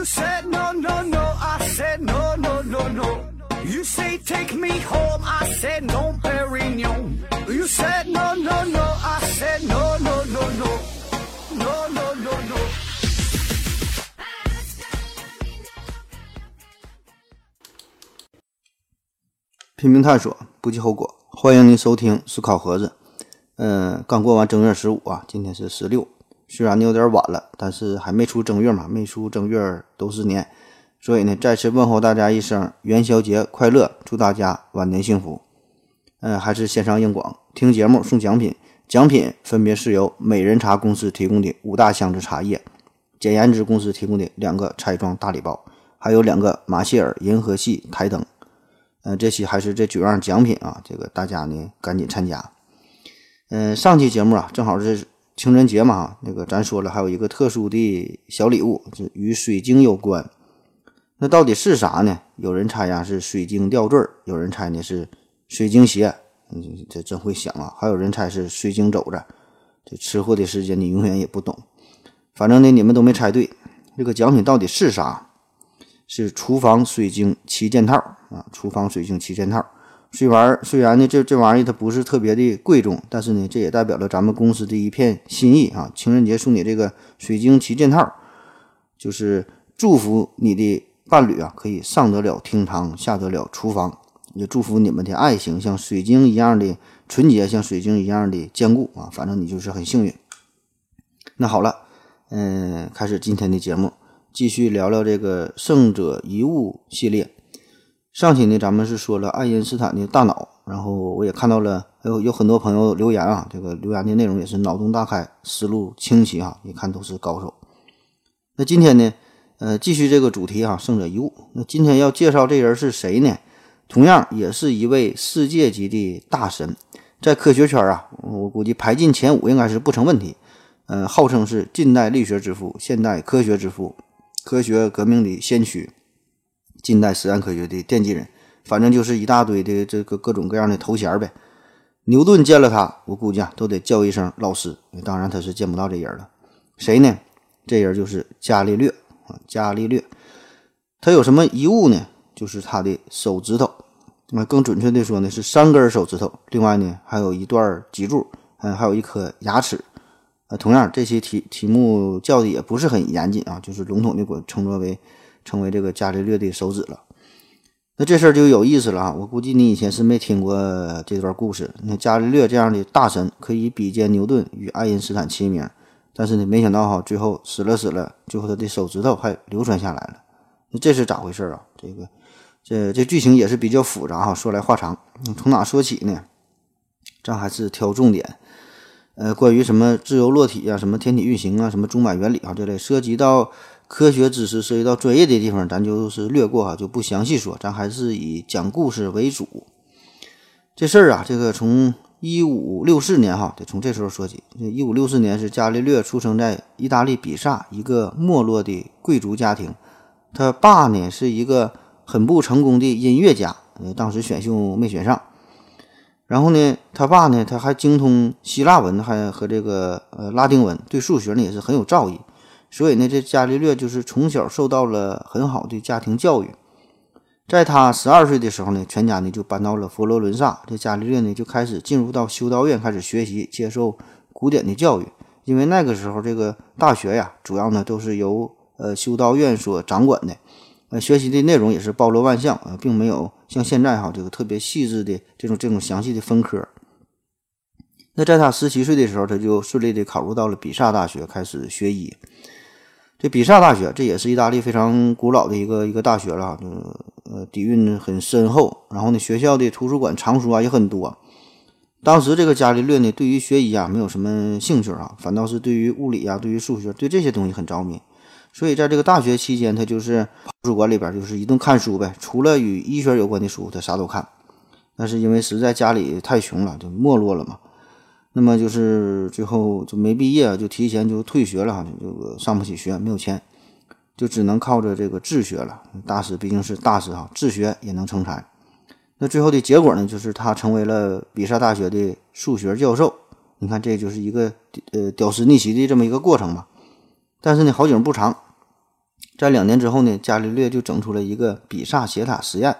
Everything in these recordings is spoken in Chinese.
You said no, no, no, I said no, no, no, no. You say take me home, I said no, Perignon. You said no, no, no, I said no, no, no, no. No, no, no, no. 拼命探索，不计后果。欢迎您收听思考盒子。嗯，刚过完正月十五啊，今天是十六。虽然呢有点晚了，但是还没出正月嘛，没出正月都是年。所以呢，再次问候大家一声元宵节快乐，祝大家晚年幸福。嗯，还是线上硬广，听节目送奖品，奖品分别是由美人茶公司提供的五大箱子茶叶，简言之公司提供的两个拆装大礼包，还有两个马歇尔银河系台灯。嗯，这期还是这九样奖品啊，这个大家呢赶紧参加。嗯，上期节目啊，正好是情人节嘛，那个咱说了，还有一个特殊的小礼物，是与水晶有关。那到底是啥呢？有人猜呀是水晶吊坠，有人猜呢是水晶鞋，嗯，这真会想啊！还有人猜是水晶肘子。这吃货的世界你永远也不懂。反正呢，你们都没猜对。这个奖品到底是啥？是厨房水晶七件套啊！厨房水晶七件套。虽然虽然呢，这这玩意儿它不是特别的贵重，但是呢，这也代表了咱们公司的一片心意啊！情人节送你这个水晶七件套，就是祝福你的。伴侣啊，可以上得了厅堂，下得了厨房。也祝福你们的爱情像水晶一样的纯洁，像水晶一样的坚固啊！反正你就是很幸运。那好了，嗯，开始今天的节目，继续聊聊这个胜者遗物系列。上期呢，咱们是说了爱因斯坦的大脑，然后我也看到了有有很多朋友留言啊，这个留言的内容也是脑洞大开，思路清晰哈，一看都是高手。那今天呢？呃，继续这个主题哈，胜者一物。那今天要介绍这人是谁呢？同样也是一位世界级的大神，在科学圈啊，我估计排进前五应该是不成问题。呃，号称是近代力学之父、现代科学之父、科学革命的先驱、近代实验科学的奠基人，反正就是一大堆的这个各种各样的头衔呗。牛顿见了他，我估计啊，都得叫一声老师。当然他是见不到这人了，谁呢？这人就是伽利略啊。伽利略，他有什么遗物呢？就是他的手指头，那更准确的说呢，是三根手指头。另外呢，还有一段脊柱，嗯，还有一颗牙齿。呃，同样这些题题目叫的也不是很严谨啊，就是笼统的我称作为成为这个伽利略的手指了。那这事儿就有意思了啊！我估计你以前是没听过这段故事。那伽利略这样的大神，可以比肩牛顿与爱因斯坦齐名。但是呢，没想到哈，最后死了死了，最后他的手指头还流传下来了。那这是咋回事啊？这个，这这剧情也是比较复杂哈。说来话长，从哪说起呢？咱还是挑重点。呃，关于什么自由落体啊，什么天体运行啊，什么中脉原理啊这类涉及到科学知识、涉及到专业的地方，咱就是略过哈，就不详细说。咱还是以讲故事为主。这事儿啊，这个从。一五六四年，哈，得从这时候说起。一五六四年是伽利略出生在意大利比萨一个没落的贵族家庭。他爸呢是一个很不成功的音乐家，当时选秀没选上。然后呢，他爸呢他还精通希腊文，还和这个呃拉丁文，对数学呢也是很有造诣。所以呢，这伽利略就是从小受到了很好的家庭教育。在他十二岁的时候呢，全家呢就搬到了佛罗伦萨。这伽利略呢就开始进入到修道院，开始学习，接受古典的教育。因为那个时候这个大学呀，主要呢都是由呃修道院所掌管的，呃，学习的内容也是包罗万象啊，并没有像现在哈这个特别细致的这种这种详细的分科。那在他十七岁的时候，他就顺利的考入到了比萨大学，开始学医。这比萨大学，这也是意大利非常古老的一个一个大学了，就呃底蕴很深厚。然后呢，学校的图书馆藏书啊也很多。当时这个伽利略呢，对于学医啊没有什么兴趣啊，反倒是对于物理啊、对于数学、对这些东西很着迷。所以在这个大学期间，他就是图书馆里边就是一顿看书呗，除了与医学有关的书，他啥都看。但是因为实在家里太穷了，就没落了嘛。那么就是最后就没毕业，就提前就退学了哈，这个上不起学，没有钱，就只能靠着这个自学了。大师毕竟是大师哈，自学也能成才。那最后的结果呢，就是他成为了比萨大学的数学教授。你看，这就是一个呃屌丝逆袭的这么一个过程吧。但是呢，好景不长，在两年之后呢，伽利略就整出了一个比萨斜塔实验，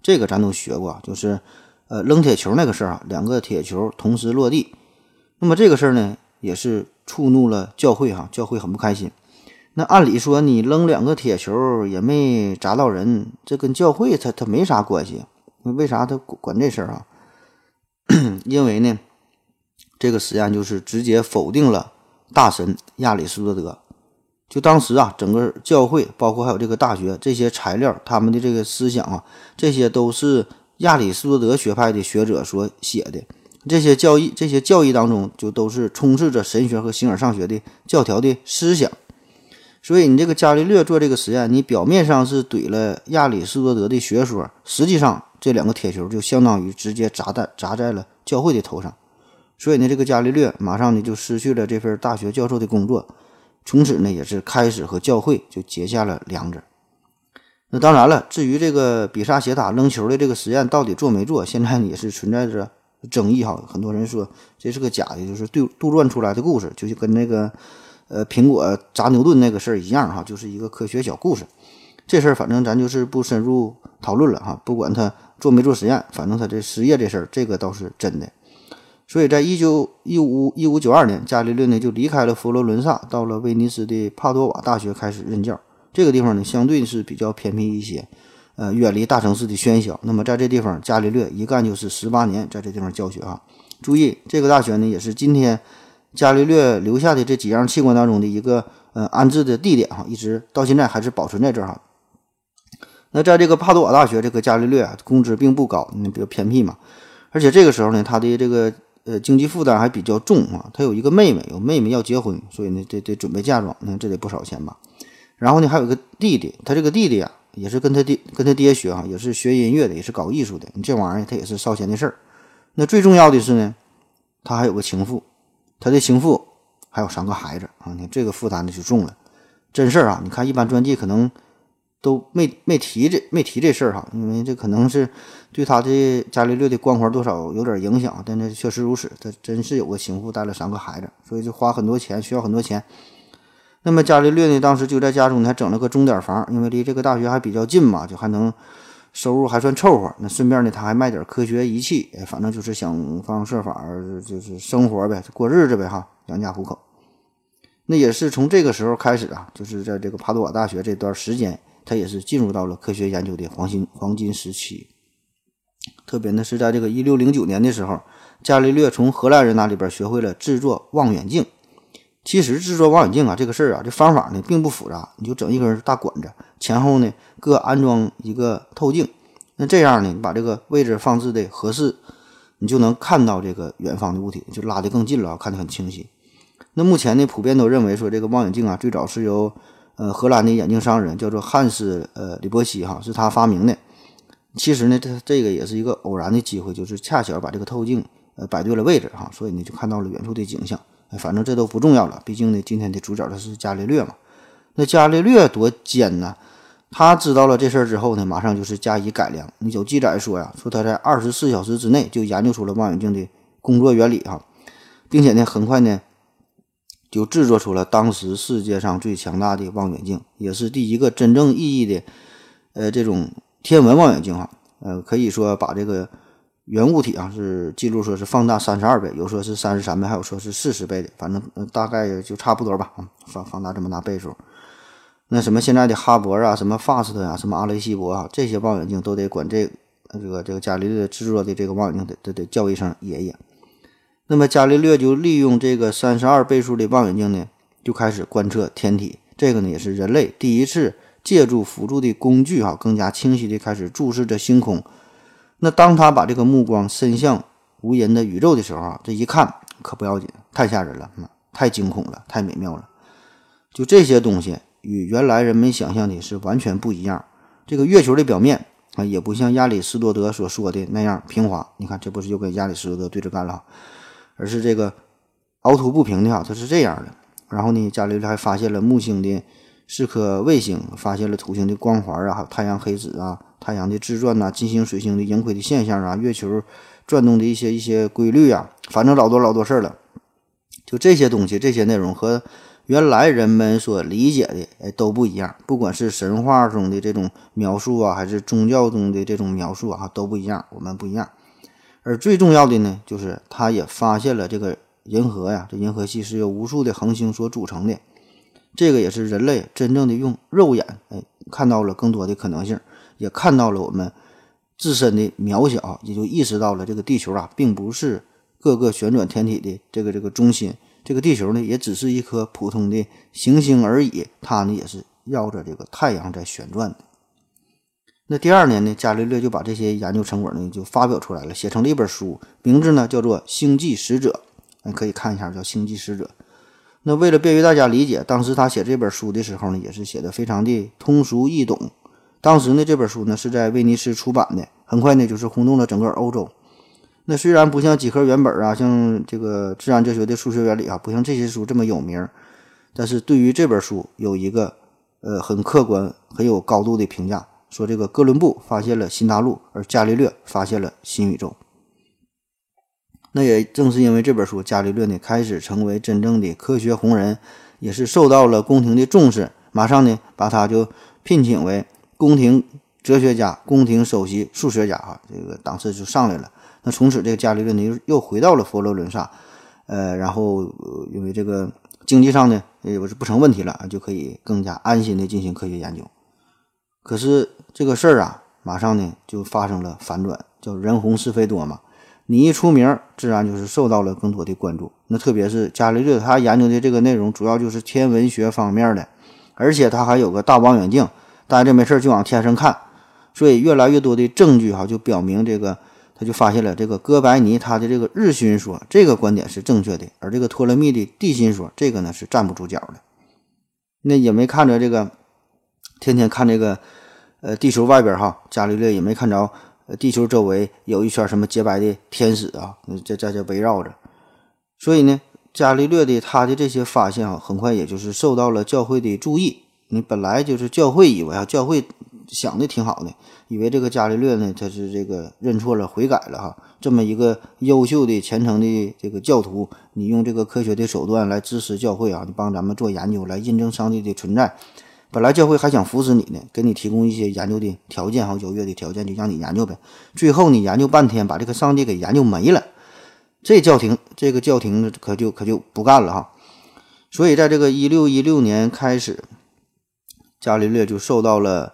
这个咱都学过，就是呃扔铁球那个事儿啊，两个铁球同时落地。那么这个事儿呢，也是触怒了教会哈，教会很不开心。那按理说你扔两个铁球也没砸到人，这跟教会他他没啥关系，为啥他管这事儿啊？因为呢，这个实验就是直接否定了大神亚里士多德。就当时啊，整个教会包括还有这个大学这些材料，他们的这个思想啊，这些都是亚里士多德学派的学者所写的。这些教义，这些教义当中就都是充斥着神学和形而上学的教条的思想。所以你这个伽利略做这个实验，你表面上是怼了亚里士多德的学说，实际上这两个铁球就相当于直接砸在砸在了教会的头上。所以呢，这个伽利略马上呢就失去了这份大学教授的工作。从此呢，也是开始和教会就结下了梁子。那当然了，至于这个比萨斜塔扔球的这个实验到底做没做，现在也是存在着争议哈。很多人说这是个假的，就是杜杜撰出来的故事，就是跟那个呃苹果砸牛顿那个事儿一样哈，就是一个科学小故事。这事儿反正咱就是不深入讨论了哈。不管他做没做实验，反正他这实业这事儿，这个倒是真的。所以在一九一五一五九二年，伽利略呢就离开了佛罗伦萨，到了威尼斯的帕多瓦大学开始任教。这个地方呢相对是比较偏僻一些，呃，远离大城市的喧嚣。那么在这地方，伽利略一干就是十八年，在这地方教学啊。注意，这个大学呢也是今天伽利略留下的这几样器官当中的一个呃安置的地点哈，一直到现在还是保存在这儿哈。那在这个帕多瓦大学，这个伽利略啊工资并不高，那比较偏僻嘛，而且这个时候呢，他的这个。呃，经济负担还比较重啊。他有一个妹妹，有妹妹要结婚，所以呢，得得准备嫁妆，那这得不少钱吧？然后呢，还有个弟弟，他这个弟弟啊，也是跟他爹跟他爹学哈，也是学音乐的，也是搞艺术的。你这玩意儿，他也是烧钱的事儿。那最重要的是呢，他还有个情妇，他的情妇还有三个孩子啊。你这个负担呢就重了，真事儿啊。你看一般传记可能。都没没提这没提这事儿哈，因为这可能是对他的伽利略的光环多少有点影响，但那确实如此，他真是有个情妇，带了三个孩子，所以就花很多钱，需要很多钱。那么伽利略呢，当时就在家中还整了个钟点房，因为离这个大学还比较近嘛，就还能收入还算凑合。那顺便呢，他还卖点科学仪器，反正就是想方设法就是生活呗，过日子呗哈，养家糊口。那也是从这个时候开始啊，就是在这个帕多瓦大学这段时间。他也是进入到了科学研究的黄金黄金时期。特别呢是在这个一六零九年的时候，伽利略从荷兰人那里边学会了制作望远镜。其实制作望远镜啊，这个事儿啊，这方法呢并不复杂，你就整一根大管子，前后呢各安装一个透镜。那这样呢，你把这个位置放置的合适，你就能看到这个远方的物体，就拉得更近了，看得很清晰。那目前呢，普遍都认为说这个望远镜啊，最早是由呃，荷兰的眼镜商人叫做汉斯呃里波希哈，是他发明的。其实呢，这这个也是一个偶然的机会，就是恰巧把这个透镜呃摆对了位置哈，所以呢就看到了远处的景象。哎，反正这都不重要了，毕竟呢今天的主角他是伽利略嘛。那伽利略多尖呢？他知道了这事儿之后呢，马上就是加以改良。有记载说呀，说他在二十四小时之内就研究出了望远镜的工作原理哈，并且呢很快呢。就制作出了当时世界上最强大的望远镜，也是第一个真正意义的，呃，这种天文望远镜哈，呃，可以说把这个原物体啊是记录说是放大三十二倍，有说是三十三倍，还有说是四十倍的，反正大概就差不多吧，放放大这么大倍数。那什么现在的哈勃啊，什么 FAST 啊，什么阿雷西博啊，这些望远镜都得管这这个这个伽利略制作的这个望远镜得得得叫一声爷爷。那么伽利略就利用这个三十二倍数的望远镜呢，就开始观测天体。这个呢也是人类第一次借助辅助的工具哈，更加清晰的开始注视着星空。那当他把这个目光伸向无垠的宇宙的时候啊，这一看可不要紧，太吓人了，太惊恐了，太美妙了。就这些东西与原来人们想象的是完全不一样。这个月球的表面啊，也不像亚里士多德所说的那样平滑。你看，这不是又跟亚里士多德对着干了？而是这个凹凸不平的哈，它是这样的。然后呢，伽利略还发现了木星的四颗卫星，发现了土星的光环啊，还有太阳黑子啊，太阳的自转呐，金星、水星的盈亏的现象啊，月球转动的一些一些规律啊，反正老多老多事儿了。就这些东西，这些内容和原来人们所理解的哎都不一样，不管是神话中的这种描述啊，还是宗教中的这种描述啊，都不一样，我们不一样。而最重要的呢，就是他也发现了这个银河呀，这银河系是由无数的恒星所组成的，这个也是人类真正的用肉眼哎看到了更多的可能性，也看到了我们自身的渺小，也就意识到了这个地球啊，并不是各个旋转天体的这个这个中心。这个地球呢，也只是一颗普通的行星而已，它呢也是绕着这个太阳在旋转的。那第二年呢，伽利略就把这些研究成果呢就发表出来了，写成了一本书，名字呢叫做《星际使者》，你可以看一下，叫《星际使者》。那为了便于大家理解，当时他写这本书的时候呢，也是写的非常的通俗易懂。当时呢，这本书呢是在威尼斯出版的，很快呢就是轰动了整个欧洲。那虽然不像几何原本啊，像这个自然哲学的数学原理啊，不像这些书这么有名，但是对于这本书有一个呃很客观、很有高度的评价，说这个哥伦布发现了新大陆，而伽利略发现了新宇宙。那也正是因为这本书，伽利略呢开始成为真正的科学红人，也是受到了宫廷的重视，马上呢把他就聘请为宫廷哲学家、宫廷首席数学家啊，这个档次就上来了。那从此，这个伽利略呢又又回到了佛罗伦萨，呃，然后因为这个经济上呢，也不是不成问题了，就可以更加安心的进行科学研究。可是这个事儿啊，马上呢就发生了反转，叫人红是非多嘛。你一出名，自然就是受到了更多的关注。那特别是伽利略，他研究的这个内容主要就是天文学方面的，而且他还有个大望远镜，大家这没事就往天上看，所以越来越多的证据哈就表明这个。他就发现了这个哥白尼他的这个日心说这个观点是正确的，而这个托勒密的地心说这个呢是站不住脚的。那也没看着这个，天天看这个，呃，地球外边哈，伽利略也没看着，地球周围有一圈什么洁白的天使啊，在在这围绕着。所以呢，伽利略的他的这些发现啊，很快也就是受到了教会的注意。你本来就是教会以为啊，教会。想的挺好的，以为这个伽利略呢，他是这个认错了、悔改了哈。这么一个优秀的、虔诚的这个教徒，你用这个科学的手段来支持教会啊，你帮咱们做研究，来印证上帝的存在。本来教会还想扶持你呢，给你提供一些研究的条件和优越的条件，就让你研究呗。最后你研究半天，把这个上帝给研究没了，这教廷这个教廷可就可就不干了哈。所以在这个一六一六年开始，伽利略就受到了。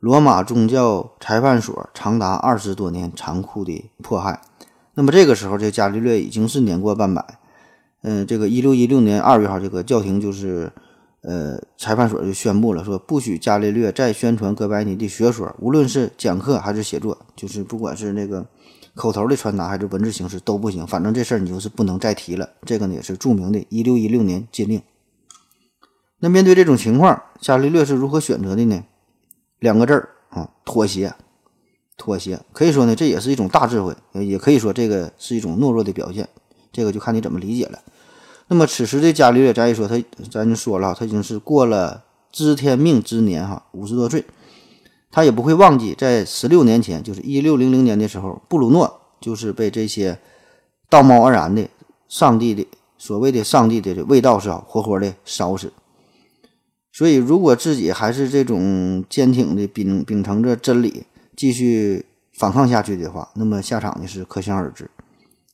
罗马宗教裁判所长达二十多年残酷的迫害。那么这个时候，这伽利略已经是年过半百。嗯，这个一六一六年二月号，这个教廷就是，呃，裁判所就宣布了，说不许伽利略再宣传哥白尼的学说，无论是讲课还是写作，就是不管是那个口头的传达还是文字形式都不行。反正这事儿你就是不能再提了。这个呢也是著名的一六一六年禁令。那面对这种情况，伽利略是如何选择的呢？两个字儿啊，妥协，妥协，可以说呢，这也是一种大智慧，也可以说这个是一种懦弱的表现，这个就看你怎么理解了。那么此时的伽利略，咱一说他，咱就说了，他已经是过了知天命之年哈，五十多岁，他也不会忘记，在十六年前，就是一六零零年的时候，布鲁诺就是被这些道貌岸然的上帝的所谓的上帝的味道是活活的烧死。所以，如果自己还是这种坚挺的秉秉承着真理，继续反抗下去的话，那么下场呢是可想而知。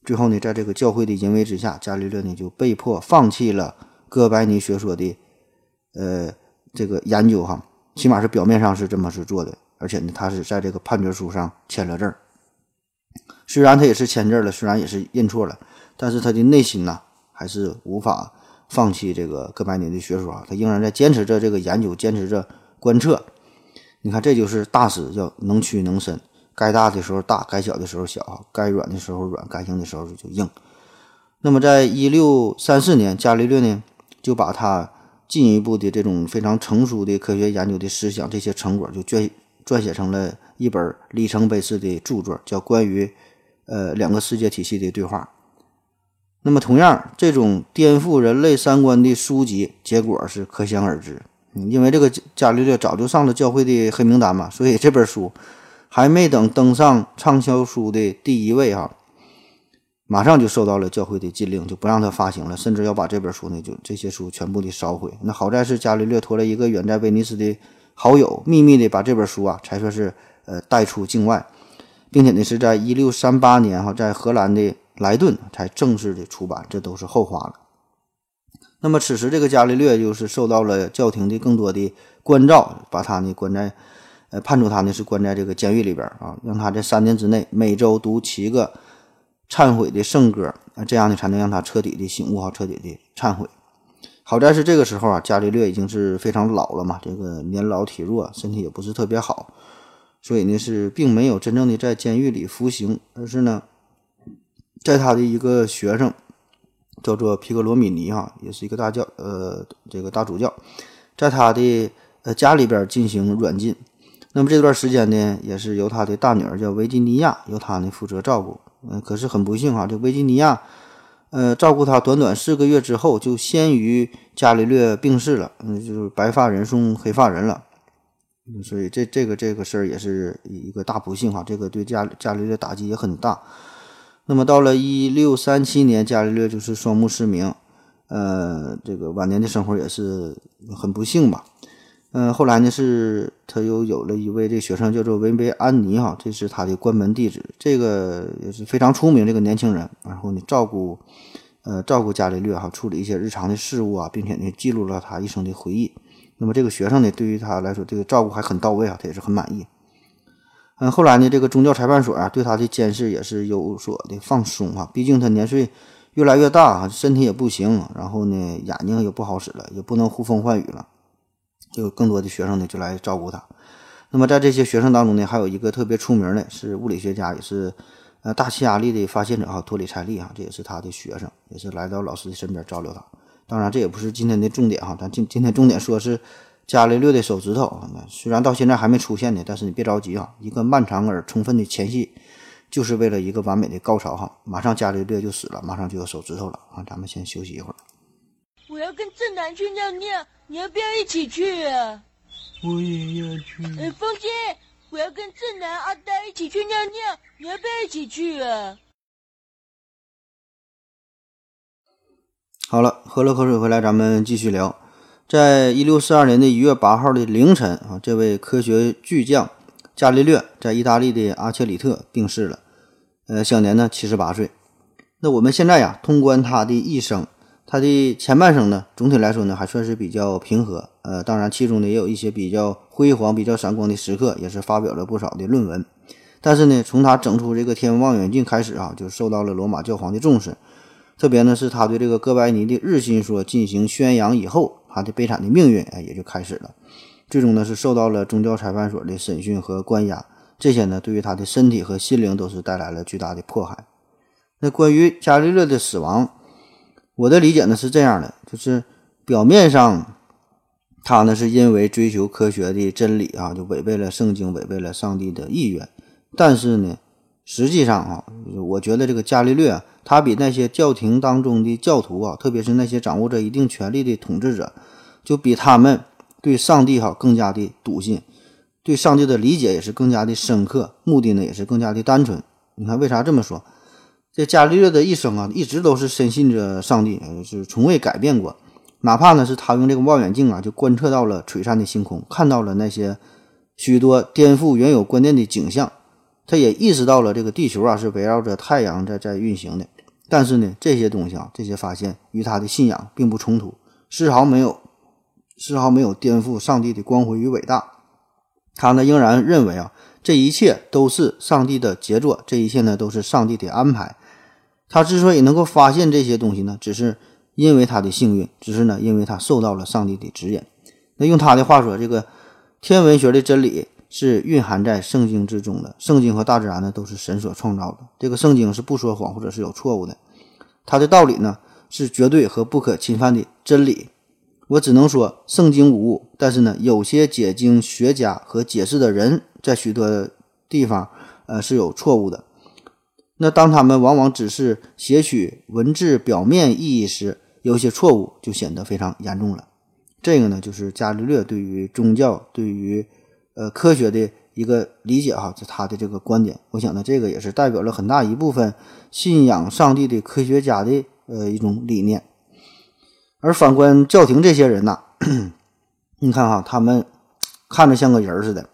最后呢，在这个教会的淫威之下，伽利略呢就被迫放弃了哥白尼学说的呃这个研究哈，起码是表面上是这么是做的，而且呢，他是在这个判决书上签了字儿。虽然他也是签字了，虽然也是认错了，但是他的内心呢还是无法。放弃这个哥白尼的学说，他仍然在坚持着这个研究，坚持着观测。你看，这就是大师，叫能屈能伸，该大的时候大，该小的时候小，该软的时候软，该硬的时候就硬。那么，在一六三四年，伽利略呢就把他进一步的这种非常成熟的科学研究的思想，这些成果就撰撰写成了一本里程碑式的著作，叫《关于呃两个世界体系的对话》。那么，同样，这种颠覆人类三观的书籍，结果是可想而知。因为这个伽利略早就上了教会的黑名单嘛，所以这本书还没等登上畅销书的第一位哈，马上就受到了教会的禁令，就不让他发行了，甚至要把这本书呢，就这些书全部的烧毁。那好在是伽利略托了一个远在威尼斯的好友，秘密的把这本书啊，才算是呃带出境外，并且呢是在一六三八年哈，在荷兰的莱顿才正式的出版，这都是后话了。那么此时这个伽利略就是受到了教廷的更多的关照，把他呢关在。呃，判处他呢是关在这个监狱里边啊，让他在三年之内每周读七个忏悔的圣歌啊，这样呢才能让他彻底的醒悟，好彻底的忏悔。好在是这个时候啊，伽利略已经是非常老了嘛，这个年老体弱，身体也不是特别好，所以呢是并没有真正的在监狱里服刑，而是呢，在他的一个学生叫做皮格罗米尼哈，也是一个大教呃这个大主教，在他的呃家里边进行软禁。那么这段时间呢，也是由他的大女儿叫维吉尼亚，由他呢负责照顾。嗯，可是很不幸哈，这维吉尼亚，呃，照顾他短短四个月之后，就先于伽利略病逝了。嗯，就是白发人送黑发人了。所以这这个这个事儿也是一个大不幸哈，这个对伽伽利略打击也很大。那么到了一六三七年，伽利略就是双目失明，呃，这个晚年的生活也是很不幸吧。嗯，后来呢，是他又有了一位这学生，叫做维维安尼哈，这是他的关门弟子，这个也是非常出名这个年轻人。然后呢，照顾，呃，照顾伽利略哈，处理一些日常的事务啊，并且呢，记录了他一生的回忆。那么这个学生呢，对于他来说，这个照顾还很到位啊，他也是很满意。嗯，后来呢，这个宗教裁判所啊，对他的监视也是有所的放松啊，毕竟他年岁越来越大啊，身体也不行，然后呢，眼睛也不好使了，也不能呼风唤雨了。有更多的学生呢，就来照顾他。那么在这些学生当中呢，还有一个特别出名的，是物理学家，也是呃大气压力的发现者哈，托里柴利哈，这也是他的学生，也是来到老师的身边照料他。当然，这也不是今天的重点哈，咱今今天重点说是伽利略的手指头。虽然到现在还没出现呢，但是你别着急啊，一个漫长而充分的前戏，就是为了一个完美的高潮哈。马上伽利略就死了，马上就有手指头了啊。咱们先休息一会儿。我要跟正南去尿尿。你要不要一起去啊？我也要去。哎，风姐，我要跟正南、阿呆一起去尿尿，你要不要一起去啊？好了，喝了口水回来，咱们继续聊。在一六四二年的一月八号的凌晨啊，这位科学巨匠伽利略在意大利的阿切里特病逝了，呃，享年呢七十八岁。那我们现在呀，通关他的一生。他的前半生呢，总体来说呢，还算是比较平和。呃，当然其中呢也有一些比较辉煌、比较闪光的时刻，也是发表了不少的论文。但是呢，从他整出这个天文望远镜开始啊，就受到了罗马教皇的重视。特别呢，是他对这个哥白尼的日心说进行宣扬以后，他的悲惨的命运哎也就开始了。最终呢，是受到了宗教裁判所的审讯和关押。这些呢，对于他的身体和心灵都是带来了巨大的迫害。那关于伽利略的死亡。我的理解呢是这样的，就是表面上他呢是因为追求科学的真理啊，就违背了圣经，违背了上帝的意愿。但是呢，实际上啊，我觉得这个伽利略他比那些教廷当中的教徒啊，特别是那些掌握着一定权力的统治者，就比他们对上帝哈更加的笃信，对上帝的理解也是更加的深刻，目的呢也是更加的单纯。你看为啥这么说？这伽利略的一生啊，一直都是深信着上帝，是从未改变过。哪怕呢是他用这个望远镜啊，就观测到了璀璨的星空，看到了那些许多颠覆原有观念的景象，他也意识到了这个地球啊是围绕着太阳在在运行的。但是呢，这些东西啊，这些发现与他的信仰并不冲突，丝毫没有丝毫没有颠覆上帝的光辉与伟大。他呢仍然认为啊，这一切都是上帝的杰作，这一切呢都是上帝的安排。他之所以能够发现这些东西呢，只是因为他的幸运，只是呢，因为他受到了上帝的指引。那用他的话说，这个天文学的真理是蕴含在圣经之中的。圣经和大自然呢，都是神所创造的。这个圣经是不说谎或者是有错误的。它的道理呢，是绝对和不可侵犯的真理。我只能说圣经无误，但是呢，有些解经学家和解释的人在许多地方，呃，是有错误的。那当他们往往只是写取文字表面意义时，有些错误就显得非常严重了。这个呢，就是伽利略对于宗教、对于呃科学的一个理解哈，就他的这个观点。我想呢，这个也是代表了很大一部分信仰上帝的科学家的呃一种理念。而反观教廷这些人呐，你看哈，他们看着像个人似的，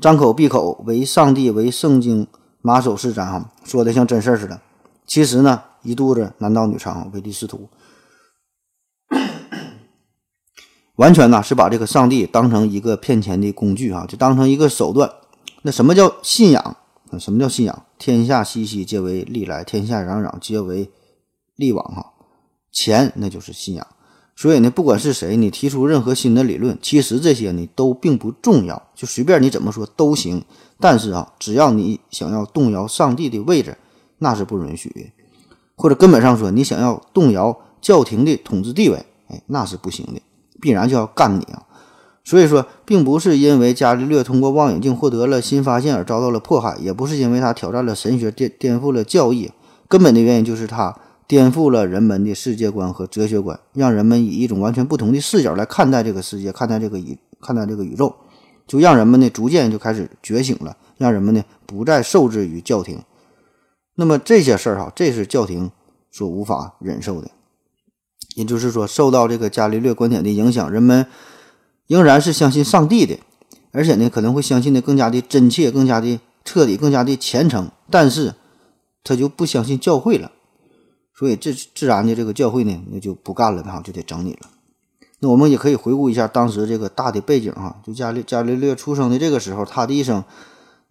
张口闭口为上帝为圣经马首是瞻哈，说的像真事儿似的。其实呢，一肚子男盗女娼，唯利是图。完全呢是把这个上帝当成一个骗钱的工具啊，就当成一个手段。那什么叫信仰？什么叫信仰？天下熙熙，皆为利来；天下攘攘，皆为利往。哈，钱那就是信仰。所以呢，不管是谁，你提出任何新的理论，其实这些呢都并不重要，就随便你怎么说都行。但是啊，只要你想要动摇上帝的位置，那是不允许的。或者根本上说，你想要动摇教廷的统治地位，哎，那是不行的。必然就要干你啊！所以说，并不是因为伽利略通过望远镜获得了新发现而遭到了迫害，也不是因为他挑战了神学、颠颠覆了教义，根本的原因就是他颠覆了人们的世界观和哲学观，让人们以一种完全不同的视角来看待这个世界，看待这个宇，看待这个宇宙，就让人们呢逐渐就开始觉醒了，让人们呢不再受制于教廷。那么这些事儿哈，这是教廷所无法忍受的。也就是说，受到这个伽利略观点的影响，人们仍然是相信上帝的，而且呢，可能会相信的更加的真切、更加的彻底、更加的虔诚。但是，他就不相信教会了，所以这自然的这个教会呢，那就不干了，哈，就得整你了。那我们也可以回顾一下当时这个大的背景，哈，就伽利伽利略出生的这个时候，他的一生，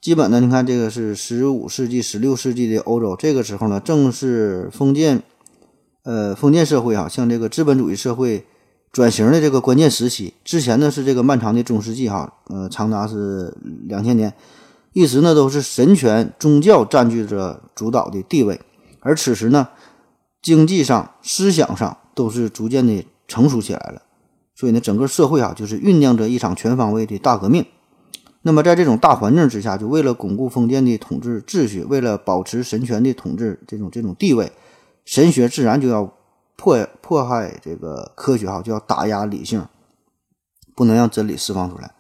基本呢，你看这个是十五世纪、十六世纪的欧洲，这个时候呢，正是封建。呃，封建社会啊，向这个资本主义社会转型的这个关键时期，之前呢是这个漫长的中世纪哈，呃，长达是两千年，一直呢都是神权宗教占据着主导的地位，而此时呢，经济上、思想上都是逐渐的成熟起来了，所以呢，整个社会啊就是酝酿着一场全方位的大革命。那么在这种大环境之下，就为了巩固封建的统治秩序，为了保持神权的统治这种这种地位。神学自然就要迫迫害这个科学哈，就要打压理性，不能让真理释放出来。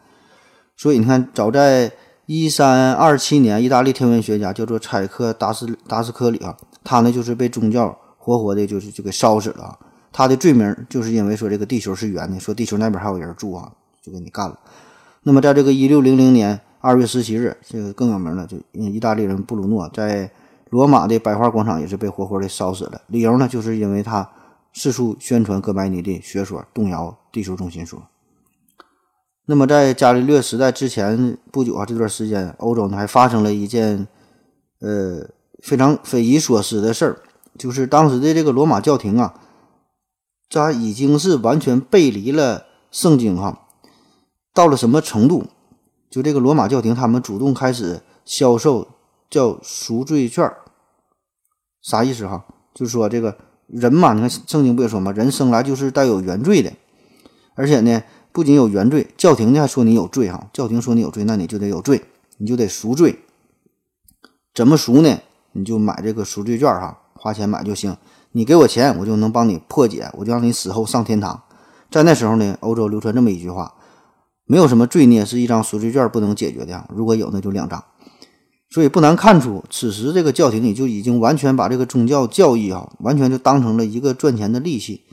所以你看，早在一三二七年，意大利天文学家叫做采克达斯达斯科里啊，他呢就是被宗教活活的，就是就给烧死了。他的罪名就是因为说这个地球是圆的，说地球那边还有人住啊，就给你干了。那么在这个一六零零年二月十七日，这个更有名了，就意大利人布鲁诺在。罗马的百花广场也是被活活的烧死了，理由呢，就是因为他四处宣传哥白尼的学说，动摇地球中心说。那么在伽利略时代之前不久啊，这段时间，欧洲呢还发生了一件呃非常匪夷所思的事儿，就是当时的这个罗马教廷啊，这已经是完全背离了圣经哈，到了什么程度？就这个罗马教廷，他们主动开始销售。叫赎罪券啥意思哈？就是说这个人嘛，你看圣经不也说吗？人生来就是带有原罪的，而且呢，不仅有原罪，教廷呢还说你有罪哈。教廷说你有罪，那你就得有罪，你就得赎罪。怎么赎呢？你就买这个赎罪券哈，花钱买就行。你给我钱，我就能帮你破解，我就让你死后上天堂。在那时候呢，欧洲流传这么一句话：没有什么罪孽是一张赎罪券不能解决的，如果有，那就两张。所以不难看出，此时这个教廷里就已经完全把这个宗教教义啊，完全就当成了一个赚钱的利器。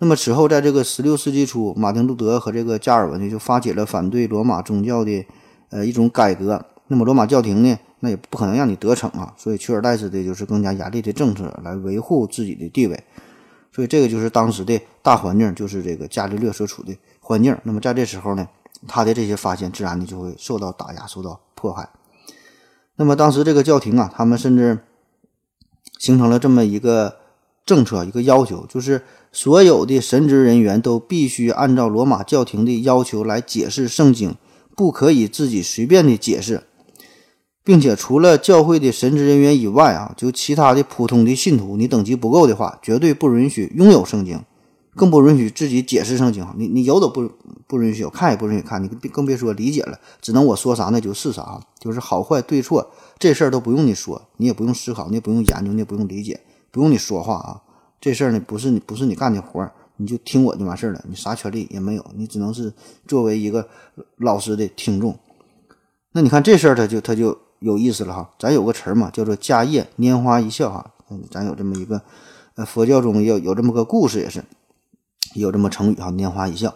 那么此后，在这个十六世纪初，马丁路德和这个加尔文呢，就发起了反对罗马宗教的呃一种改革。那么罗马教廷呢，那也不可能让你得逞啊，所以取而代之的就是更加严厉的政策来维护自己的地位。所以这个就是当时的大环境，就是这个伽利略所处的环境。那么在这时候呢，他的这些发现自然的就会受到打压，受到迫害。那么当时这个教廷啊，他们甚至形成了这么一个政策，一个要求，就是所有的神职人员都必须按照罗马教廷的要求来解释圣经，不可以自己随便的解释，并且除了教会的神职人员以外啊，就其他的普通的信徒，你等级不够的话，绝对不允许拥有圣经。更不允许自己解释圣经，你你有都不不允许，看也不允许看，你更别说理解了，只能我说啥那就是啥，就是好坏对错这事儿都不用你说，你也不用思考，你也不用研究，你也不用理解，不用你说话啊，这事儿呢不是你不是你干的活儿，你就听我就完事儿了，你啥权利也没有，你只能是作为一个老师的听众。那你看这事儿，他就他就有意思了哈。咱有个词儿嘛，叫做“迦叶拈花一笑”哈。嗯，咱有这么一个，呃，佛教中有有这么个故事，也是有这么成语哈，“拈花一笑”。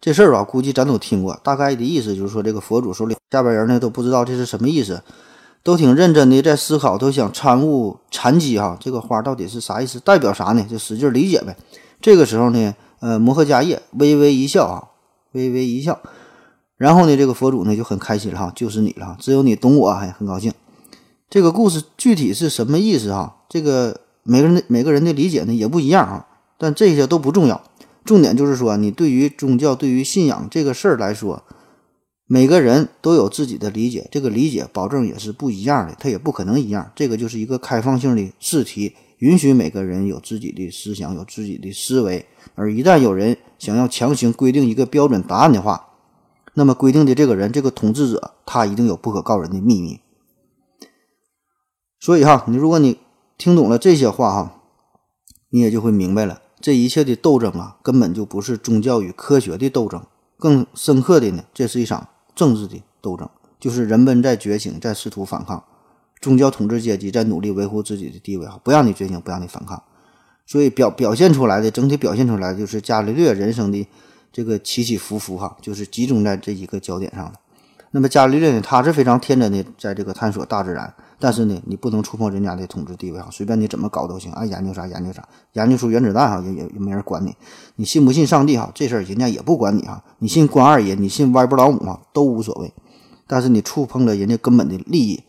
这事儿吧，估计咱都听过。大概的意思就是说，这个佛祖手里下边人呢都不知道这是什么意思，都挺认真的在思考，都想参悟禅机哈。这个花到底是啥意思，代表啥呢？就使劲理解呗。这个时候呢，呃，摩诃迦叶微微一笑啊，微微一笑。然后呢，这个佛祖呢就很开心了哈，就是你了，只有你懂我，还很高兴。这个故事具体是什么意思哈？这个每个人的每个人的理解呢也不一样啊，但这些都不重要，重点就是说，你对于宗教、对于信仰这个事儿来说，每个人都有自己的理解，这个理解保证也是不一样的，它也不可能一样。这个就是一个开放性的试题，允许每个人有自己的思想、有自己的思维。而一旦有人想要强行规定一个标准答案的话，那么规定的这个人，这个统治者，他一定有不可告人的秘密。所以哈，你如果你听懂了这些话哈，你也就会明白了，这一切的斗争啊，根本就不是宗教与科学的斗争，更深刻的呢，这是一场政治的斗争，就是人们在觉醒，在试图反抗宗教统治阶级，在努力维护自己的地位哈，不让你觉醒，不让你反抗。所以表表现出来的，整体表现出来的就是伽利略人生的。这个起起伏伏哈，就是集中在这一个焦点上了。那么伽利略呢，他是非常天真的，在这个探索大自然。但是呢，你不能触碰人家的统治地位哈，随便你怎么搞都行，爱研究啥研究啥，研究出原子弹哈，也也也没人管你。你信不信上帝哈，这事儿人家也不管你哈。你信关二爷，你信歪脖老母哈，都无所谓。但是你触碰了人家根本的利益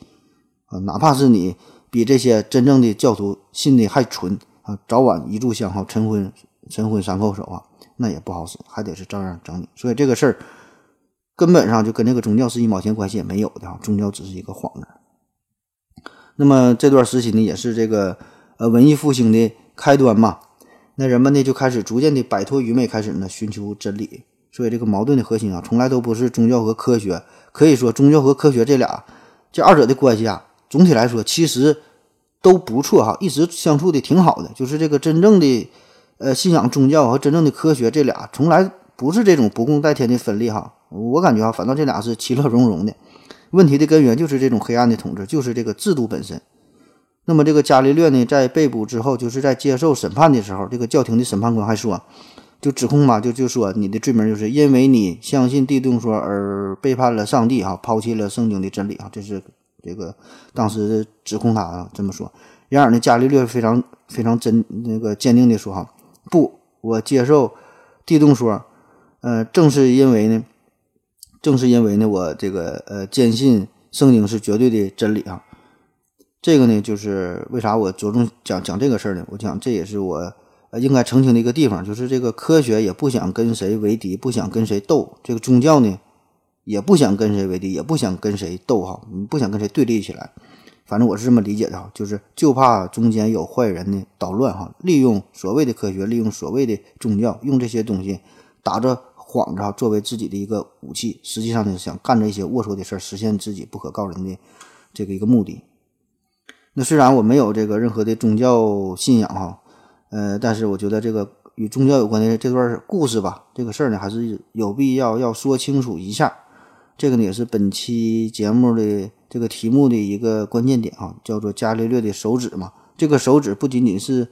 啊，哪怕是你比这些真正的教徒信的还纯啊，早晚一炷香哈，晨昏晨昏三叩首啊。那也不好使，还得是照样整你。所以这个事儿根本上就跟这个宗教是一毛钱关系也没有的哈，宗教只是一个幌子。那么这段时期呢，也是这个呃文艺复兴的开端嘛。那人们呢就开始逐渐的摆脱愚昧，开始呢寻求真理。所以这个矛盾的核心啊，从来都不是宗教和科学。可以说，宗教和科学这俩这二者的关系啊，总体来说其实都不错哈，一直相处的挺好的。就是这个真正的。呃，信仰宗教和真正的科学，这俩从来不是这种不共戴天的分立哈。我感觉啊，反倒这俩是其乐融融的。问题的根源就是这种黑暗的统治，就是这个制度本身。那么这个伽利略呢，在被捕之后，就是在接受审判的时候，这个教廷的审判官还说，就指控嘛，就就说你的罪名就是因为你相信地动说而背叛了上帝哈，抛弃了圣经的真理哈，这是这个当时指控他啊这么说。然而呢，伽利略非常非常真那个坚定的说哈。不，我接受地动说，呃，正是因为呢，正是因为呢，我这个呃坚信圣经是绝对的真理啊。这个呢，就是为啥我着重讲讲这个事儿呢？我讲这也是我应该澄清的一个地方，就是这个科学也不想跟谁为敌，不想跟谁斗；这个宗教呢，也不想跟谁为敌，也不想跟谁斗哈，不想跟谁对立起来。反正我是这么理解的哈，就是就怕中间有坏人呢捣乱哈，利用所谓的科学，利用所谓的宗教，用这些东西打着幌子哈作为自己的一个武器，实际上呢想干这些龌龊的事儿，实现自己不可告人的这个一个目的。那虽然我没有这个任何的宗教信仰哈，呃，但是我觉得这个与宗教有关的这段故事吧，这个事儿呢还是有必要要说清楚一下。这个呢也是本期节目的。这个题目的一个关键点啊，叫做伽利略的手指嘛。这个手指不仅仅是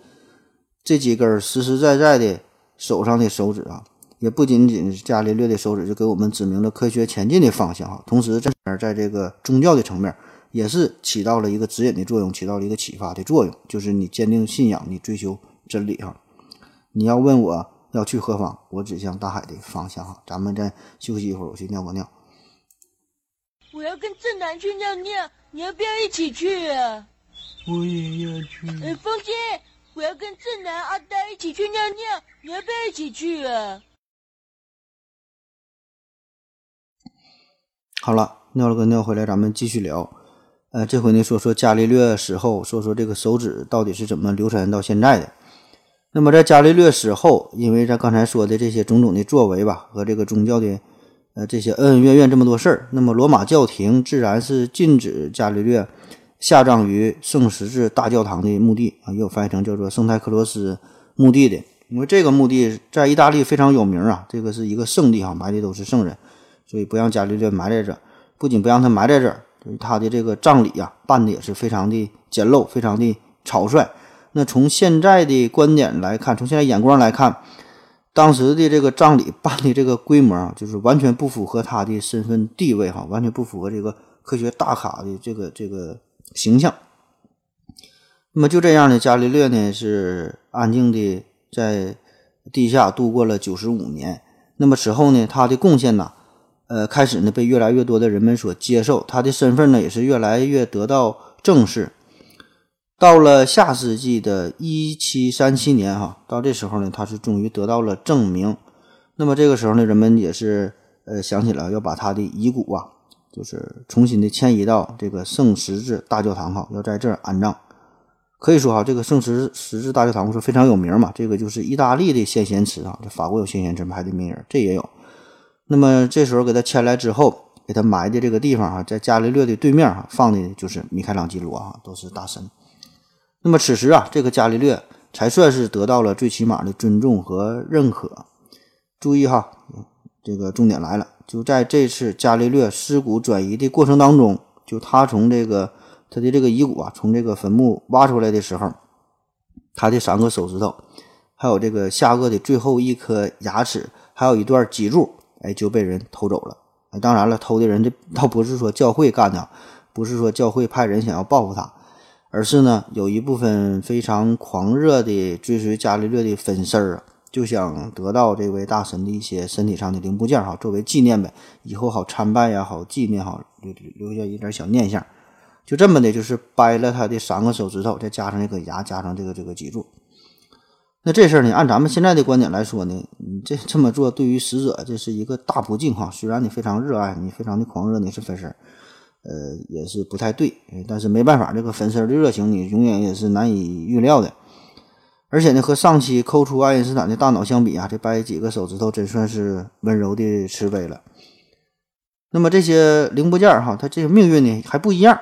这几根实实在在的手上的手指啊，也不仅仅是伽利略的手指就给我们指明了科学前进的方向啊。同时，在在这个宗教的层面，也是起到了一个指引的作用，起到了一个启发的作用。就是你坚定信仰，你追求真理啊。你要问我要去何方，我指向大海的方向啊。咱们再休息一会儿，我去尿个尿。我要跟正南去尿尿，你要不要一起去啊？我也要去。哎，风姐，我要跟正南、阿呆一起去尿尿，你要不要一起去啊？好了，尿了个尿回来，咱们继续聊。呃，这回呢，说说伽利略死后，说说这个手指到底是怎么流传到现在的。那么在伽利略死后，因为咱刚才说的这些种种的作为吧，和这个宗教的。呃，这些恩恩怨怨这么多事儿，那么罗马教廷自然是禁止伽利略下葬于圣十字大教堂的墓地啊，也有翻译成叫做圣泰克罗斯墓地的，因为这个墓地在意大利非常有名啊，这个是一个圣地哈，埋的都是圣人，所以不让伽利略埋在这儿。不仅不让他埋在这儿，他的这个葬礼啊、办的也是非常的简陋，非常的草率。那从现在的观点来看，从现在眼光来看，当时的这个葬礼办的这个规模啊，就是完全不符合他的身份地位哈，完全不符合这个科学大咖的这个这个形象。那么就这样呢，伽利略呢是安静的在地下度过了九十五年。那么此后呢，他的贡献呢，呃，开始呢被越来越多的人们所接受，他的身份呢也是越来越得到正视。到了下世纪的一七三七年，哈，到这时候呢，他是终于得到了证明。那么这个时候呢，人们也是呃想起了要把他的遗骨啊，就是重新的迁移到这个圣十字大教堂，哈，要在这儿安葬。可以说哈，这个圣十十字大教堂是非常有名嘛，这个就是意大利的先贤祠啊，这法国有先贤祠排的名人，这也有。那么这时候给他迁来之后，给他埋的这个地方哈，在伽利略的对面哈，放的就是米开朗基罗啊，都是大神。那么此时啊，这个伽利略才算是得到了最起码的尊重和认可。注意哈，这个重点来了，就在这次伽利略尸骨转移的过程当中，就他从这个。他的这个遗骨啊，从这个坟墓挖出来的时候，他的三个手指头，还有这个下颚的最后一颗牙齿，还有一段脊柱，哎，就被人偷走了。哎，当然了，偷的人这倒不是说教会干的，不是说教会派人想要报复他，而是呢，有一部分非常狂热的追随伽利略的粉丝儿啊，就想得到这位大神的一些身体上的零部件哈，作为纪念呗，以后好参拜呀，好纪念哈，留留下一点小念想。就这么的，就是掰了他的三个手指头，再加上一颗牙，加上这个这个脊柱。那这事儿呢，按咱们现在的观点来说呢，你这这么做对于死者这是一个大不敬哈。虽然你非常热爱你，非常的狂热，你是粉丝，呃，也是不太对。但是没办法，这个粉丝的热情你永远也是难以预料的。而且呢，和上期抠出爱因斯坦的大脑相比啊，这掰几个手指头真算是温柔的慈悲了。那么这些零部件哈，它这个命运呢还不一样。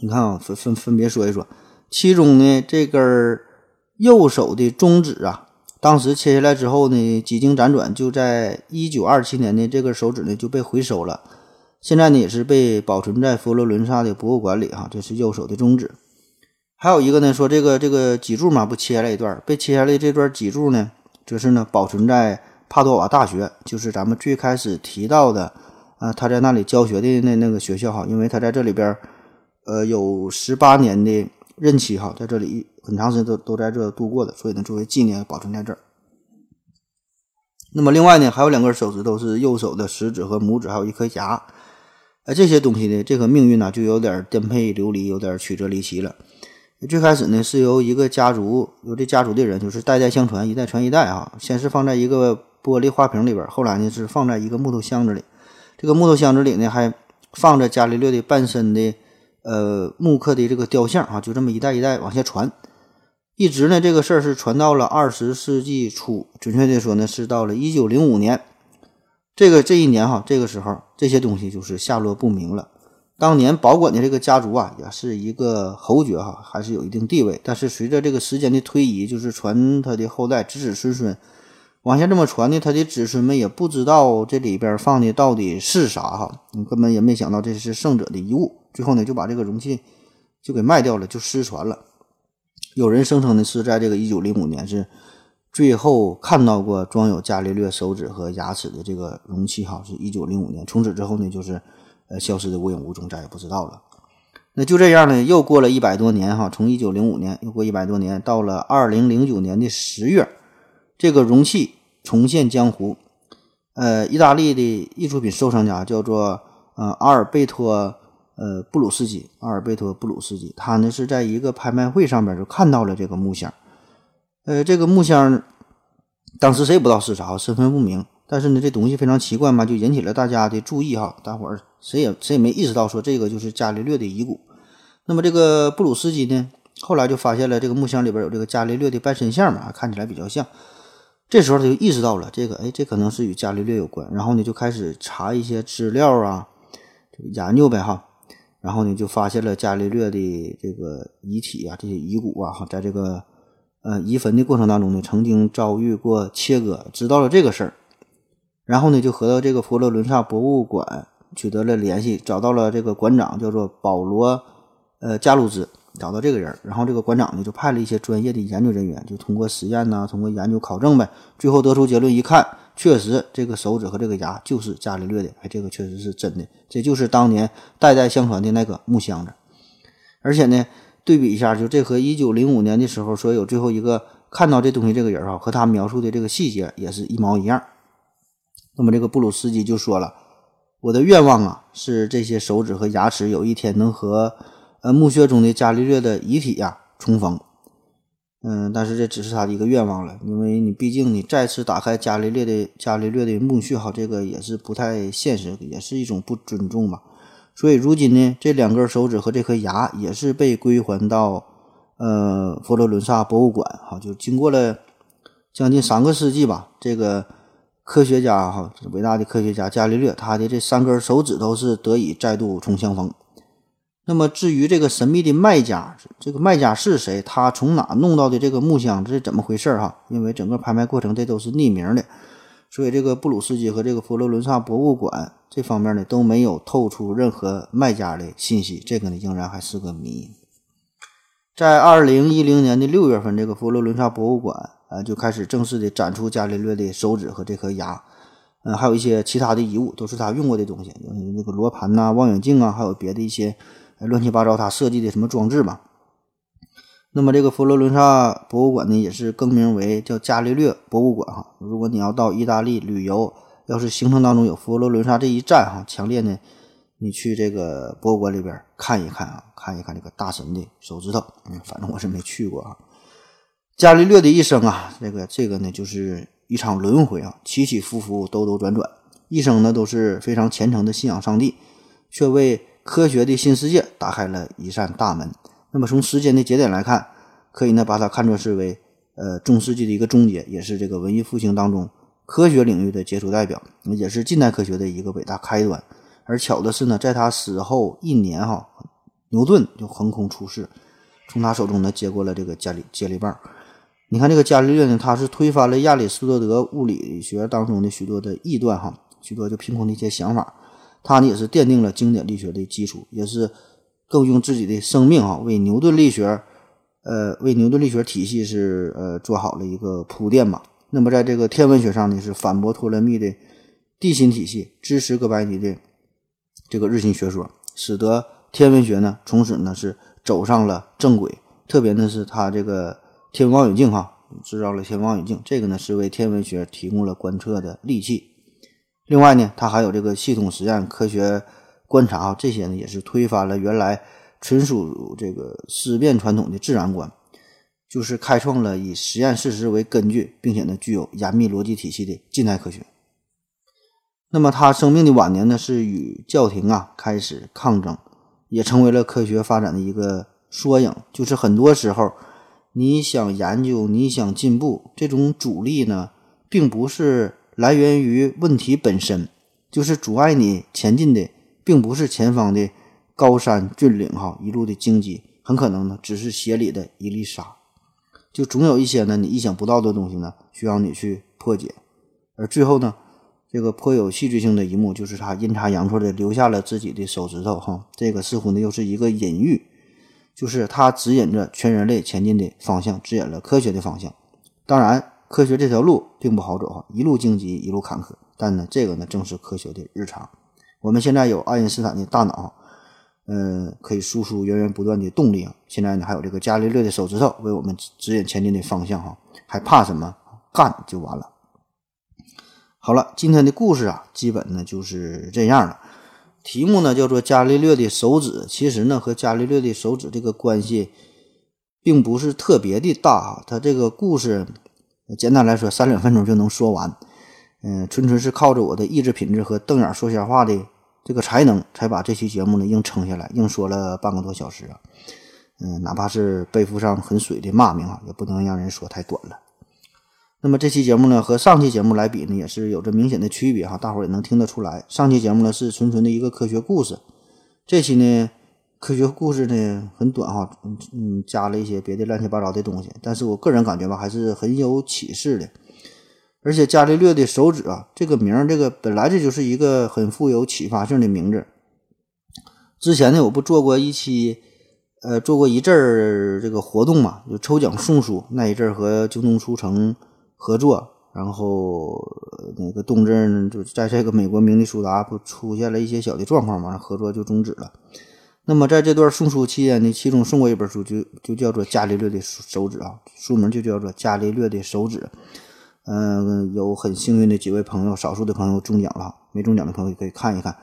你看啊，分分分别说一说，其中呢，这根右手的中指啊，当时切下来之后呢，几经辗转，就在一九二七年的，这根手指呢就被回收了。现在呢，也是被保存在佛罗伦萨的博物馆里哈。这是右手的中指。还有一个呢，说这个这个脊柱嘛，不切了一段，被切下来这段脊柱呢，则是呢保存在帕多瓦大学，就是咱们最开始提到的啊，他在那里教学的那那个学校哈，因为他在这里边。呃，有十八年的任期哈，在这里很长时间都都在这度过的，所以呢，作为纪念保存在这儿。那么另外呢，还有两根手指头是右手的食指和拇指，还有一颗牙。呃，这些东西呢，这个命运呢，就有点颠沛流离，有点曲折离奇了。最开始呢，是由一个家族，由这家族的人，就是代代相传，一代传一代啊。先是放在一个玻璃花瓶里边，后来呢是放在一个木头箱子里。这个木头箱子里呢，还放着伽利略的半身的。呃，木刻的这个雕像啊，就这么一代一代往下传，一直呢，这个事儿是传到了二十世纪初，准确的说呢，是到了一九零五年，这个这一年哈，这个时候这些东西就是下落不明了。当年保管的这个家族啊，也是一个侯爵哈，还是有一定地位，但是随着这个时间的推移，就是传他的后代子子孙孙往下这么传呢，他的子孙们也不知道这里边放的到底是啥哈，你根本也没想到这是圣者的遗物。最后呢，就把这个容器就给卖掉了，就失传了。有人声称呢，是在这个一九零五年是最后看到过装有伽利略手指和牙齿的这个容器，哈，是一九零五年。从此之后呢，就是呃消失的无影无踪，再也不知道了。那就这样呢，又过了一百多年，哈，从一九零五年又过一百多年，到了二零零九年的十月，这个容器重现江湖。呃，意大利的艺术品收藏家叫做呃阿尔贝托。呃，布鲁斯基，阿尔贝托·布鲁斯基，他呢是在一个拍卖会上边就看到了这个木箱，呃，这个木箱当时谁也不知道是啥，身份不明，但是呢，这东西非常奇怪嘛，就引起了大家的注意哈。大伙儿谁也谁也没意识到说这个就是伽利略的遗骨。那么这个布鲁斯基呢，后来就发现了这个木箱里边有这个伽利略的半身像嘛，看起来比较像。这时候他就意识到了这个，哎，这可能是与伽利略有关，然后呢就开始查一些资料啊，研究呗哈。然后呢，就发现了伽利略的这个遗体啊，这些遗骨啊，哈，在这个呃移坟的过程当中呢，曾经遭遇过切割，知道了这个事儿。然后呢，就和到这个佛罗伦萨博物馆取得了联系，找到了这个馆长，叫做保罗呃加鲁兹，找到这个人，然后这个馆长呢就派了一些专业的研究人员，就通过实验呐、通过研究考证呗，最后得出结论一看，确实这个手指和这个牙就是伽利略的，哎，这个确实是真的，这就是当年代代相传的那个木箱子，而且呢。对比一下，就这和一九零五年的时候说有最后一个看到这东西这个人啊，和他描述的这个细节也是一毛一样。那么这个布鲁斯基就说了：“我的愿望啊，是这些手指和牙齿有一天能和呃墓穴中的伽利略的遗体呀重逢。”嗯，但是这只是他的一个愿望了，因为你毕竟你再次打开伽利略的伽利略的墓穴哈，这个也是不太现实，也是一种不尊重吧。所以如今呢，这两根手指和这颗牙也是被归还到呃佛罗伦萨博物馆哈，就经过了将近三个世纪吧。这个科学家哈，伟大的科学家伽利略，他的这三根手指头是得以再度重相逢。那么至于这个神秘的卖家，这个卖家是谁？他从哪弄到的这个木箱？这是怎么回事哈？因为整个拍卖过程这都是匿名的。所以，这个布鲁斯基和这个佛罗伦萨博物馆这方面呢都没有透出任何卖家的信息，这个呢仍然还是个谜。在二零一零年的六月份，这个佛罗伦萨博物馆啊就开始正式的展出伽利略的手指和这颗牙，嗯，还有一些其他的遗物，都是他用过的东西，那个罗盘呐、望远镜啊，还有别的一些乱七八糟他设计的什么装置吧。那么这个佛罗伦萨博物馆呢，也是更名为叫伽利略博物馆哈。如果你要到意大利旅游，要是行程当中有佛罗伦萨这一站哈，强烈呢，你去这个博物馆里边看一看啊，看一看这个大神的手指头。嗯，反正我是没去过啊。伽利略的一生啊，这个这个呢，就是一场轮回啊，起起伏伏，兜兜转转，一生呢都是非常虔诚的信仰上帝，却为科学的新世界打开了一扇大门。那么从时间的节点来看，可以呢把它看作是为呃中世纪的一个终结，也是这个文艺复兴当中科学领域的杰出代表，也是近代科学的一个伟大开端。而巧的是呢，在他死后一年哈，牛顿就横空出世，从他手中呢接过了这个伽利接力棒。你看这个伽利略呢，他是推翻了亚里士多德物理学当中的许多的异断哈，许多就凭空的一些想法，他呢也是奠定了经典力学的基础，也是。更用自己的生命啊，为牛顿力学，呃，为牛顿力学体系是呃做好了一个铺垫吧。那么在这个天文学上呢，是反驳托勒密的地心体系，支持哥白尼的这个日心学说，使得天文学呢从此呢是走上了正轨。特别呢是他这个天文望远镜哈，制造了天文望远镜，这个呢是为天文学提供了观测的利器。另外呢，他还有这个系统实验科学。观察啊，这些呢也是推翻了原来纯属这个思辨传统的自然观，就是开创了以实验事实为根据，并且呢具有严密逻辑体系的近代科学。那么他生命的晚年呢，是与教廷啊开始抗争，也成为了科学发展的一个缩影。就是很多时候，你想研究，你想进步，这种阻力呢，并不是来源于问题本身，就是阻碍你前进的。并不是前方的高山峻岭哈，一路的荆棘，很可能呢只是鞋里的一粒沙，就总有一些呢你意想不到的东西呢需要你去破解，而最后呢，这个颇有戏剧性的一幕就是他阴差阳错的留下了自己的手指头哈，这个似乎呢又是一个隐喻，就是他指引着全人类前进的方向，指引了科学的方向。当然，科学这条路并不好走哈，一路荆棘，一路坎坷，但呢这个呢正是科学的日常。我们现在有爱因斯坦的大脑，嗯，可以输出源源不断的动力啊。现在呢，还有这个伽利略的手指头为我们指引前进的方向哈，还怕什么？干就完了。好了，今天的故事啊，基本呢就是这样了。题目呢叫做伽利略的手指，其实呢和伽利略的手指这个关系并不是特别的大哈。他这个故事简单来说，三两分钟就能说完。嗯，纯纯是靠着我的意志品质和瞪眼说瞎话的。这个才能才把这期节目呢硬撑下来，硬说了半个多小时啊，嗯，哪怕是背负上很水的骂名啊，也不能让人说太短了。那么这期节目呢和上期节目来比呢，也是有着明显的区别哈，大伙儿也能听得出来。上期节目呢是纯纯的一个科学故事，这期呢科学故事呢很短哈，嗯嗯，加了一些别的乱七八糟的东西，但是我个人感觉吧，还是很有启示的。而且伽利略的手指啊，这个名儿，这个本来这就是一个很富有启发性的名字。之前呢，我不做过一期，呃，做过一阵儿这个活动嘛，就抽奖送书。那一阵儿和京东书城合作，然后那个东镇就在这个美国明尼苏达不出现了一些小的状况嘛，合作就终止了。那么在这段送书期间呢，其中送过一本书，就就叫做《伽利略的手指》啊，书名就叫做《伽利略的手指》。嗯，有很幸运的几位朋友，少数的朋友中奖了，没中奖的朋友可以看一看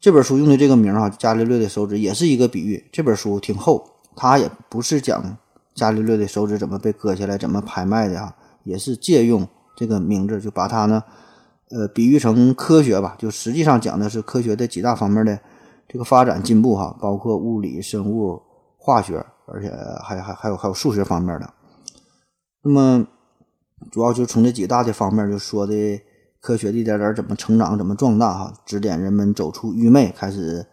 这本书用的这个名儿哈，伽利略的手指也是一个比喻。这本书挺厚，它也不是讲伽利略的手指怎么被割下来、怎么拍卖的啊，也是借用这个名字，就把它呢，呃，比喻成科学吧，就实际上讲的是科学的几大方面的这个发展进步哈，包括物理、生物、化学，而且还还还有还有数学方面的。那么。主要就从这几大的方面就说的科学的一点点怎么成长、怎么壮大哈，指点人们走出愚昧，开始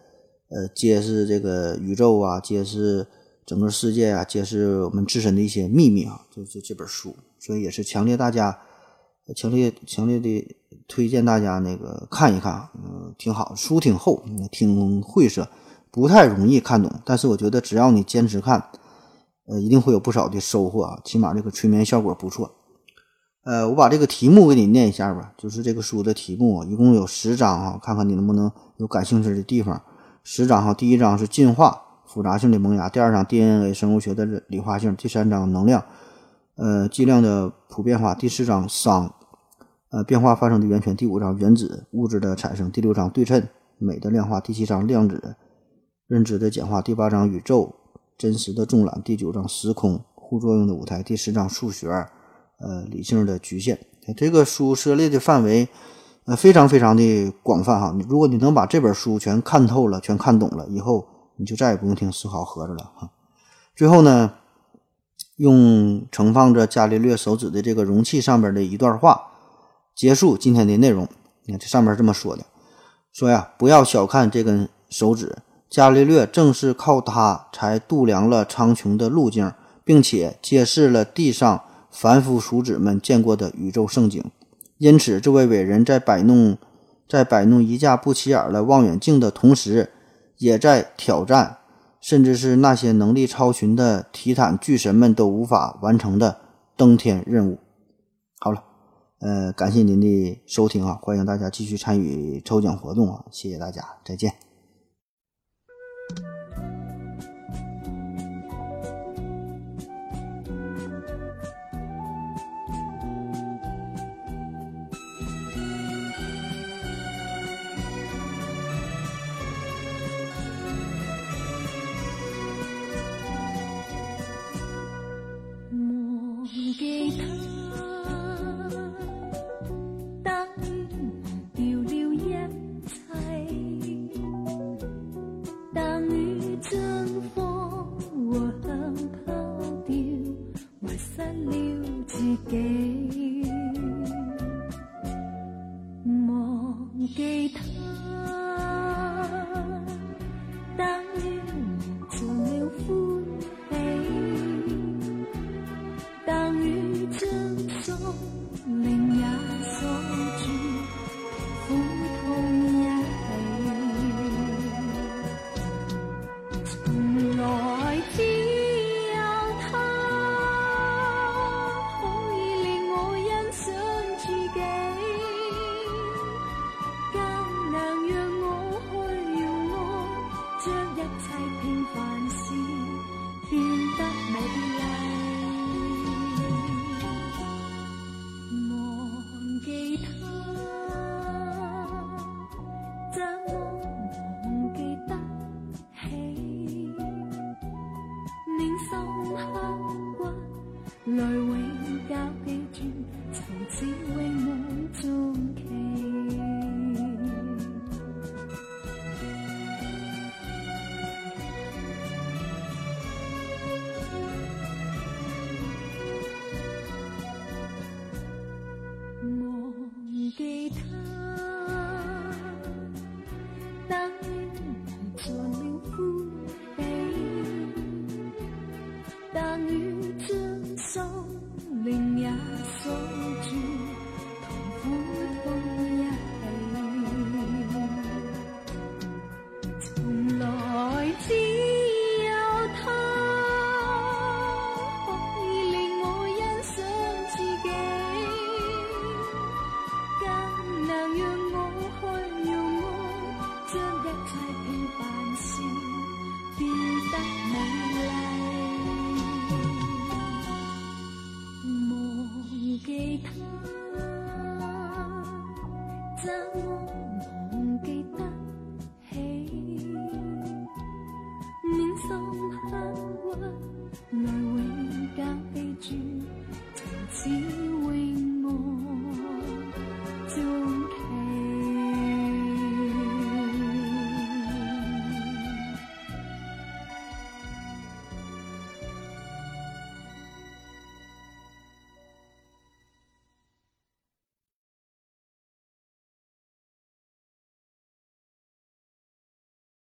呃揭示这个宇宙啊，揭示整个世界啊，揭示我们自身的一些秘密啊，就就这本书，所以也是强烈大家强烈强烈的推荐大家那个看一看，嗯，挺好，书挺厚，挺晦涩，不太容易看懂，但是我觉得只要你坚持看，呃，一定会有不少的收获啊，起码这个催眠效果不错。呃，我把这个题目给你念一下吧，就是这个书的题目，一共有十章啊，看看你能不能有感兴趣的地方。十章哈，第一章是进化复杂性的萌芽，第二章 DNA 生物学的理化性，第三章能量呃剂量的普遍化，第四章熵呃变化发生的源泉，第五章原子物质的产生，第六章对称美的量化，第七章量子认知的简化，第八章宇宙真实的纵览，第九章时空互作用的舞台，第十章数学。呃，理性的局限，这个书涉猎的范围，呃，非常非常的广泛哈。如果你能把这本书全看透了，全看懂了，以后你就再也不用听思考盒子了哈。最后呢，用盛放着伽利略手指的这个容器上边的一段话结束今天的内容。你看这上面这么说的：说呀，不要小看这根手指，伽利略正是靠它才度量了苍穹的路径，并且揭示了地上。凡夫俗子们见过的宇宙盛景，因此这位伟人在摆弄，在摆弄一架不起眼的望远镜的同时，也在挑战，甚至是那些能力超群的提坦巨神们都无法完成的登天任务。好了，呃，感谢您的收听啊，欢迎大家继续参与抽奖活动啊，谢谢大家，再见。